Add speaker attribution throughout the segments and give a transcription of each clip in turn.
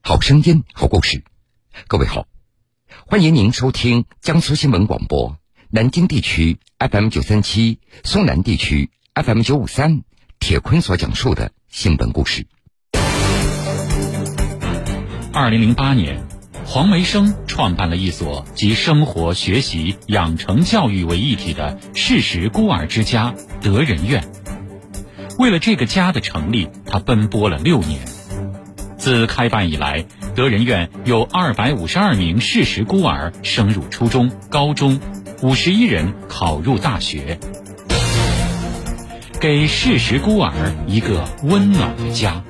Speaker 1: 好声音，好故事。各位好，欢迎您收听江苏新闻广播南京地区 FM 九三七、松南地区 FM 九五三。铁坤所讲述的新闻故事。
Speaker 2: 二零零八年，黄梅生创办了一所集生活、学习、养成教育为一体的事实孤儿之家——德仁院。为了这个家的成立，他奔波了六年。自开办以来，德仁院有二百五十二名事实孤儿升入初中、高中，五十一人考入大学。给事实孤儿一个温暖的家。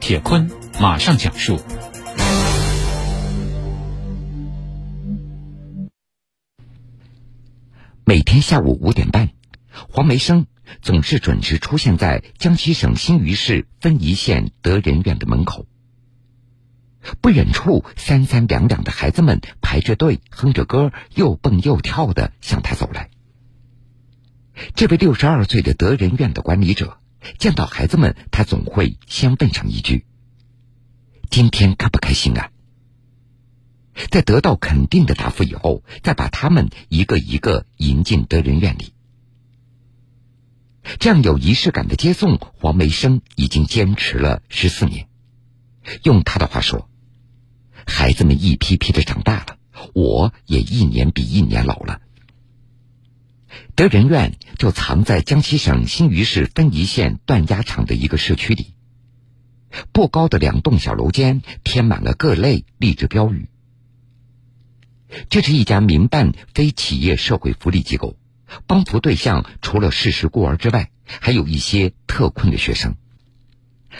Speaker 2: 铁坤马上讲述。
Speaker 1: 每天下午五点半，黄梅生总是准时出现在江西省新余市分宜县德仁院的门口。不远处，三三两两的孩子们排着队，哼着歌，又蹦又跳的向他走来。这位六十二岁的德仁院的管理者见到孩子们，他总会先问上一句：“今天开不开心啊？”在得到肯定的答复以后，再把他们一个一个引进德仁院里。这样有仪式感的接送，黄梅生已经坚持了十四年。用他的话说：“孩子们一批批的长大了，我也一年比一年老了。”德仁院就藏在江西省新余市分宜县段鸭场的一个社区里。不高的两栋小楼间贴满了各类励志标语。这是一家民办非企业社会福利机构，帮扶对象除了事实孤儿之外，还有一些特困的学生。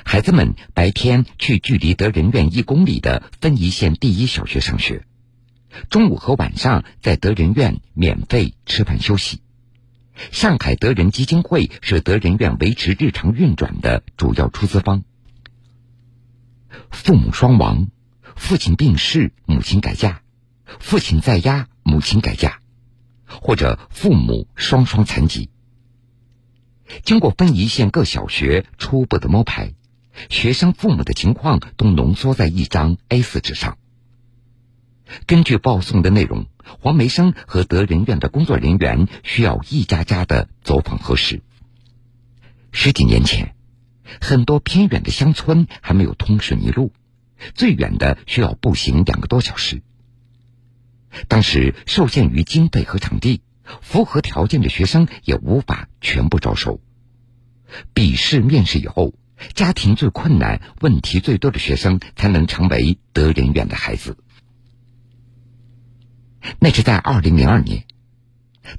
Speaker 1: 孩子们白天去距离德仁院一公里的分宜县第一小学上学，中午和晚上在德仁院免费吃饭休息。上海德仁基金会是德仁院维持日常运转的主要出资方。父母双亡，父亲病逝，母亲改嫁；父亲在押，母亲改嫁；或者父母双双残疾。经过分宜县各小学初步的摸排，学生父母的情况都浓缩在一张 A4 纸上。根据报送的内容。黄梅生和德仁院的工作人员需要一家家的走访核实。十几年前，很多偏远的乡村还没有通水泥路，最远的需要步行两个多小时。当时受限于经费和场地，符合条件的学生也无法全部招收。笔试、面试以后，家庭最困难、问题最多的学生才能成为德仁院的孩子。那是在二零零二年，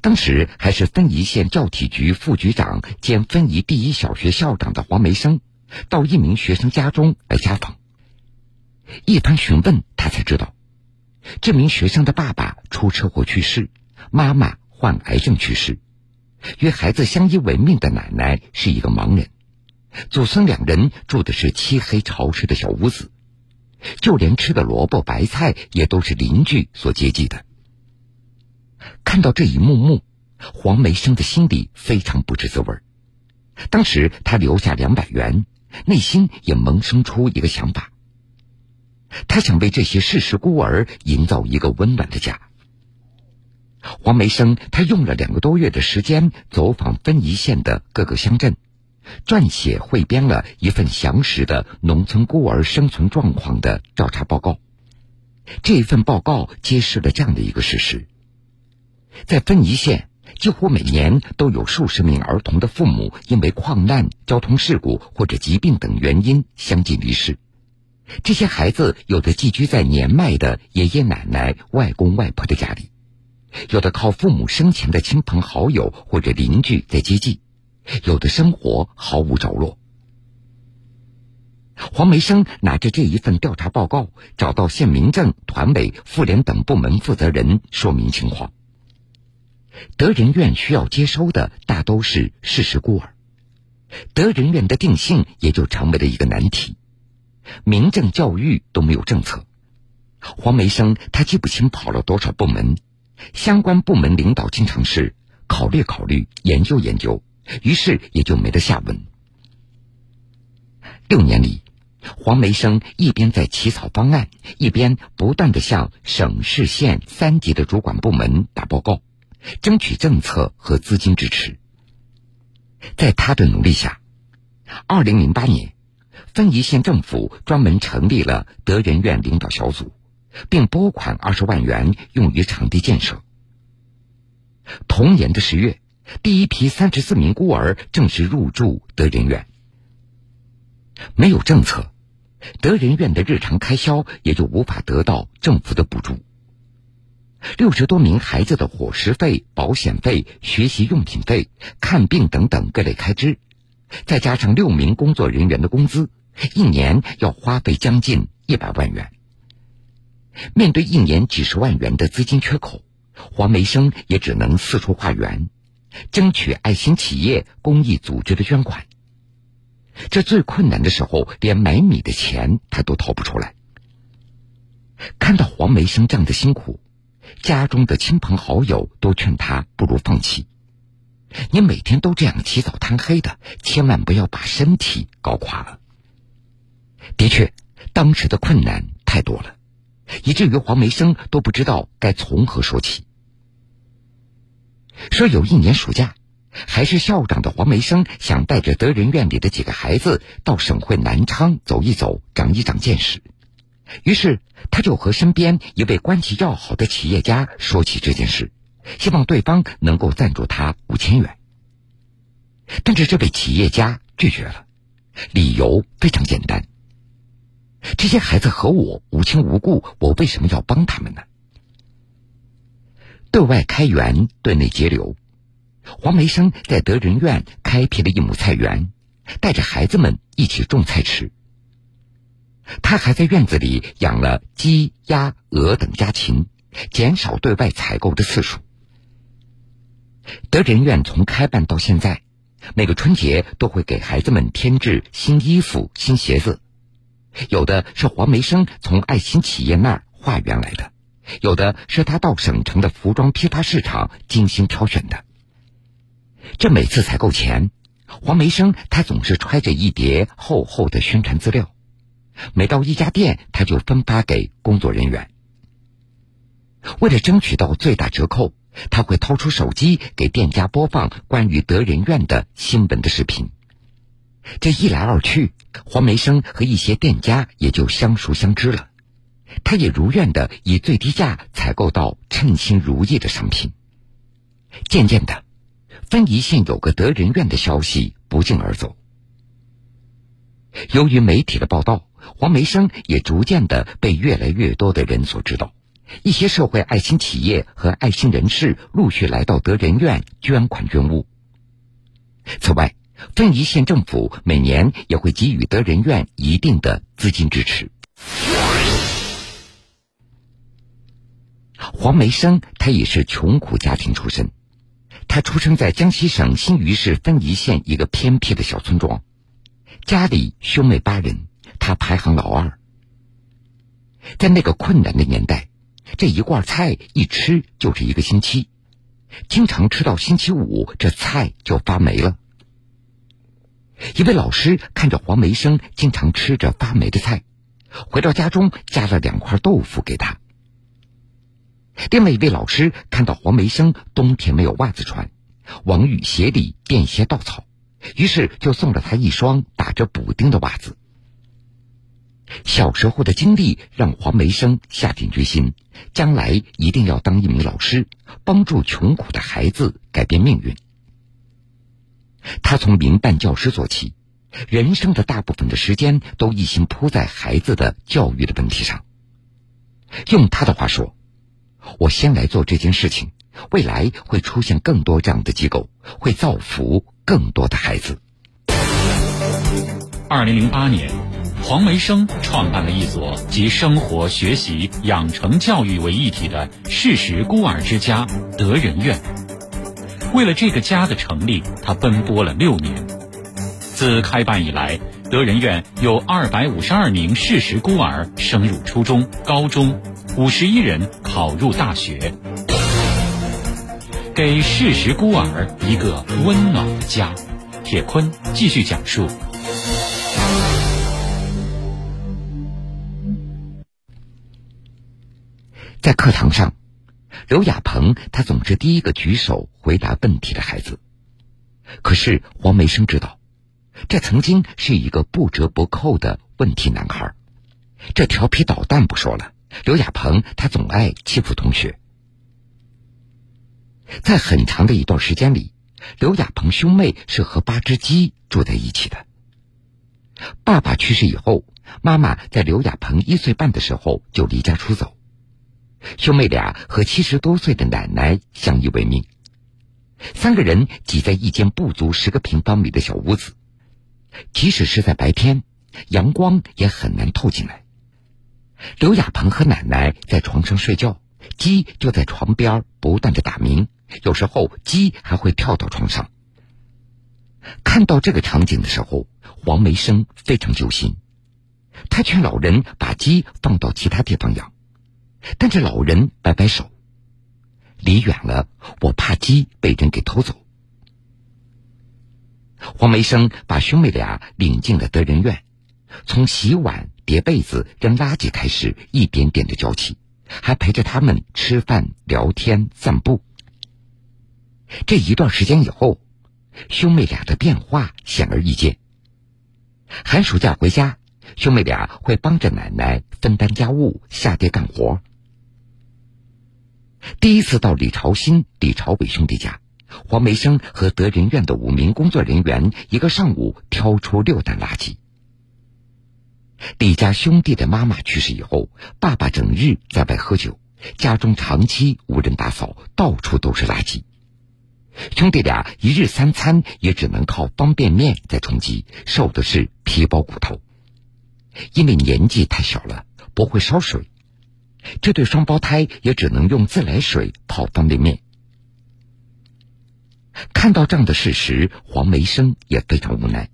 Speaker 1: 当时还是分宜县教体局副局长兼分宜第一小学校长的黄梅生，到一名学生家中来家访。一番询问，他才知道，这名学生的爸爸出车祸去世，妈妈患癌症去世，与孩子相依为命的奶奶是一个盲人，祖孙两人住的是漆黑潮湿的小屋子，就连吃的萝卜白菜也都是邻居所接济的。看到这一幕幕，黄梅生的心里非常不知滋味。当时他留下两百元，内心也萌生出一个想法：他想为这些事实孤儿营造一个温暖的家。黄梅生他用了两个多月的时间，走访分宜县的各个乡镇，撰写汇编了一份详实的农村孤儿生存状况的调查报告。这份报告揭示了这样的一个事实。在分宜县，几乎每年都有数十名儿童的父母因为矿难、交通事故或者疾病等原因相继离世。这些孩子有的寄居在年迈的爷爷奶奶、外公外婆的家里，有的靠父母生前的亲朋好友或者邻居在接济，有的生活毫无着落。黄梅生拿着这一份调查报告，找到县民政、团委、妇联等部门负责人说明情况。德仁院需要接收的大都是事实孤儿，德仁院的定性也就成为了一个难题。民政教育都没有政策，黄梅生他记不清跑了多少部门，相关部门领导经常是考虑考虑、研究研究，于是也就没了下文。六年里，黄梅生一边在起草方案，一边不断的向省市县三级的主管部门打报告，争取政策和资金支持。在他的努力下，二零零八年，分宜县政府专门成立了德仁院领导小组，并拨款二十万元用于场地建设。同年的十月，第一批三十四名孤儿正式入住德仁院。没有政策。德仁院的日常开销也就无法得到政府的补助。六十多名孩子的伙食费、保险费、学习用品费、看病等等各类开支，再加上六名工作人员的工资，一年要花费将近一百万元。面对一年几十万元的资金缺口，黄梅生也只能四处化缘，争取爱心企业、公益组织的捐款。这最困难的时候，连买米的钱他都掏不出来。看到黄梅生这样的辛苦，家中的亲朋好友都劝他不如放弃。你每天都这样起早贪黑的，千万不要把身体搞垮了。的确，当时的困难太多了，以至于黄梅生都不知道该从何说起。说有一年暑假。还是校长的黄梅生想带着德仁院里的几个孩子到省会南昌走一走，长一长见识。于是，他就和身边一位关系要好的企业家说起这件事，希望对方能够赞助他五千元。但是这位企业家拒绝了，理由非常简单：这些孩子和我无亲无故，我为什么要帮他们呢？对外开源，对内节流。黄梅生在德仁院开辟了一亩菜园，带着孩子们一起种菜吃。他还在院子里养了鸡、鸭、鹅等家禽，减少对外采购的次数。德仁院从开办到现在，每个春节都会给孩子们添置新衣服、新鞋子，有的是黄梅生从爱心企业那儿化缘来的，有的是他到省城的服装批发市场精心挑选的。这每次采购前，黄梅生他总是揣着一叠厚厚的宣传资料，每到一家店，他就分发给工作人员。为了争取到最大折扣，他会掏出手机给店家播放关于德仁院的新闻的视频。这一来二去，黄梅生和一些店家也就相熟相知了。他也如愿的以最低价采购到称心如意的商品。渐渐的。分宜县有个德仁院的消息不胫而走。由于媒体的报道，黄梅生也逐渐的被越来越多的人所知道。一些社会爱心企业和爱心人士陆续来到德仁院捐款捐物。此外，分宜县政府每年也会给予德仁院一定的资金支持。黄梅生他也是穷苦家庭出身。他出生在江西省新余市分宜县一个偏僻的小村庄，家里兄妹八人，他排行老二。在那个困难的年代，这一罐菜一吃就是一个星期，经常吃到星期五，这菜就发霉了。一位老师看着黄梅生经常吃着发霉的菜，回到家中加了两块豆腐给他。另外一位老师看到黄梅生冬天没有袜子穿，往雨鞋里垫些稻草，于是就送了他一双打着补丁的袜子。小时候的经历让黄梅生下定决心，将来一定要当一名老师，帮助穷苦的孩子改变命运。他从民办教师做起，人生的大部分的时间都一心扑在孩子的教育的问题上。用他的话说。我先来做这件事情，未来会出现更多这样的机构，会造福更多的孩子。
Speaker 2: 二零零八年，黄梅生创办了一所集生活、学习、养成教育为一体的事实孤儿之家——德仁院。为了这个家的成立，他奔波了六年。自开办以来，德仁院有二百五十二名事实孤儿升入初中、高中，五十一人考入大学，给事实孤儿一个温暖的家。铁坤继续讲述。
Speaker 1: 在课堂上，刘亚鹏他总是第一个举手回答问题的孩子。可是黄梅生知道，这曾经是一个不折不扣的问题男孩。这调皮捣蛋不说了，刘亚鹏他总爱欺负同学。在很长的一段时间里，刘亚鹏兄妹是和八只鸡住在一起的。爸爸去世以后，妈妈在刘亚鹏一岁半的时候就离家出走，兄妹俩和七十多岁的奶奶相依为命，三个人挤在一间不足十个平方米的小屋子，即使是在白天，阳光也很难透进来。刘亚鹏和奶奶在床上睡觉，鸡就在床边不断的打鸣，有时候鸡还会跳到床上。看到这个场景的时候，黄梅生非常揪心，他劝老人把鸡放到其他地方养，但这老人摆摆手：“离远了，我怕鸡被人给偷走。”黄梅生把兄妹俩领进了德仁院，从洗碗。叠被子、扔垃圾开始，一点点的教起，还陪着他们吃饭、聊天、散步。这一段时间以后，兄妹俩的变化显而易见。寒暑假回家，兄妹俩会帮着奶奶分担家务、下地干活。第一次到李朝新、李朝伟兄弟家，黄梅生和德仁院的五名工作人员一个上午挑出六担垃圾。李家兄弟的妈妈去世以后，爸爸整日在外喝酒，家中长期无人打扫，到处都是垃圾。兄弟俩一日三餐也只能靠方便面在充饥，瘦的是皮包骨头。因为年纪太小了，不会烧水，这对双胞胎也只能用自来水泡方便面。看到这样的事实，黄梅生也非常无奈。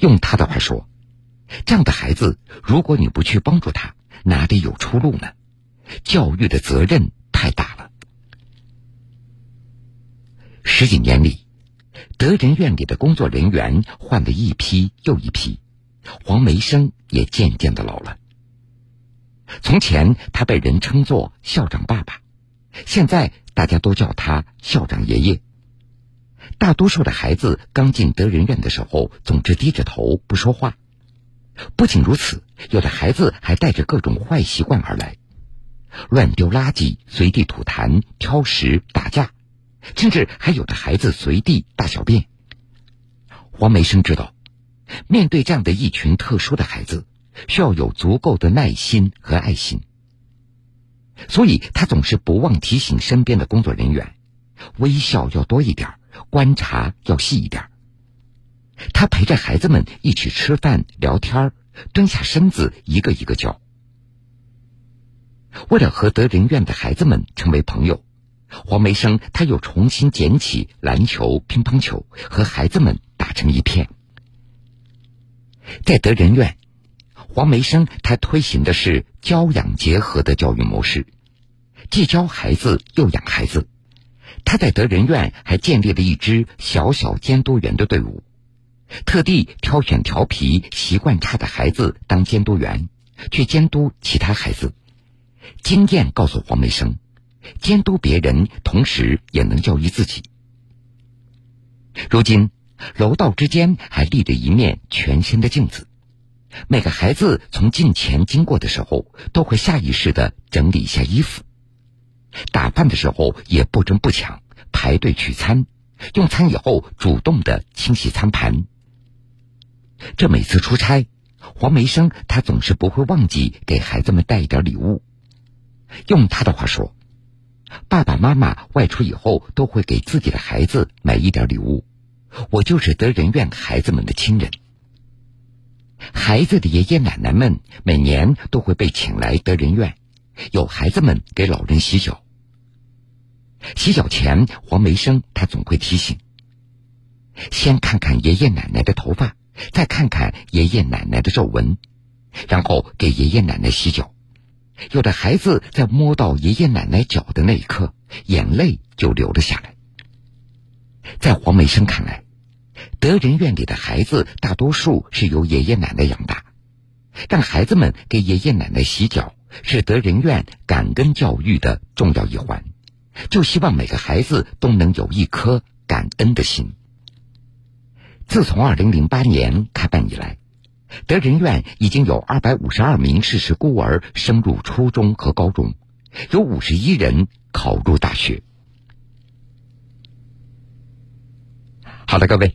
Speaker 1: 用他的话说。这样的孩子，如果你不去帮助他，哪里有出路呢？教育的责任太大了。十几年里，德仁院里的工作人员换了一批又一批，黄梅生也渐渐的老了。从前他被人称作校长爸爸，现在大家都叫他校长爷爷。大多数的孩子刚进德仁院的时候，总是低着头不说话。不仅如此，有的孩子还带着各种坏习惯而来，乱丢垃圾、随地吐痰、挑食、打架，甚至还有的孩子随地大小便。黄梅生知道，面对这样的一群特殊的孩子，需要有足够的耐心和爱心，所以他总是不忘提醒身边的工作人员：微笑要多一点，观察要细一点。他陪着孩子们一起吃饭、聊天蹲下身子一个一个教。为了和德仁院的孩子们成为朋友，黄梅生他又重新捡起篮球、乒乓球，和孩子们打成一片。在德仁院，黄梅生他推行的是教养结合的教育模式，既教孩子又养孩子。他在德仁院还建立了一支小小监督员的队伍。特地挑选调皮、习惯差的孩子当监督员，去监督其他孩子。经验告诉黄梅生，监督别人，同时也能教育自己。如今，楼道之间还立着一面全新的镜子，每个孩子从近前经过的时候，都会下意识的整理一下衣服。打饭的时候也不争不抢，排队取餐，用餐以后主动的清洗餐盘。这每次出差，黄梅生他总是不会忘记给孩子们带一点礼物。用他的话说，爸爸妈妈外出以后都会给自己的孩子买一点礼物。我就是德仁院孩子们的亲人。孩子的爷爷奶奶们每年都会被请来德仁院，有孩子们给老人洗脚。洗脚前，黄梅生他总会提醒：先看看爷爷奶奶的头发。再看看爷爷奶奶的皱纹，然后给爷爷奶奶洗脚。有的孩子在摸到爷爷奶奶脚的那一刻，眼泪就流了下来。在黄梅生看来，德仁院里的孩子大多数是由爷爷奶奶养大，让孩子们给爷爷奶奶洗脚，是德仁院感恩教育的重要一环，就希望每个孩子都能有一颗感恩的心。自从二零零八年开办以来，德仁院已经有二百五十二名事实孤儿升入初中和高中，有五十一人考入大学。好了，各位，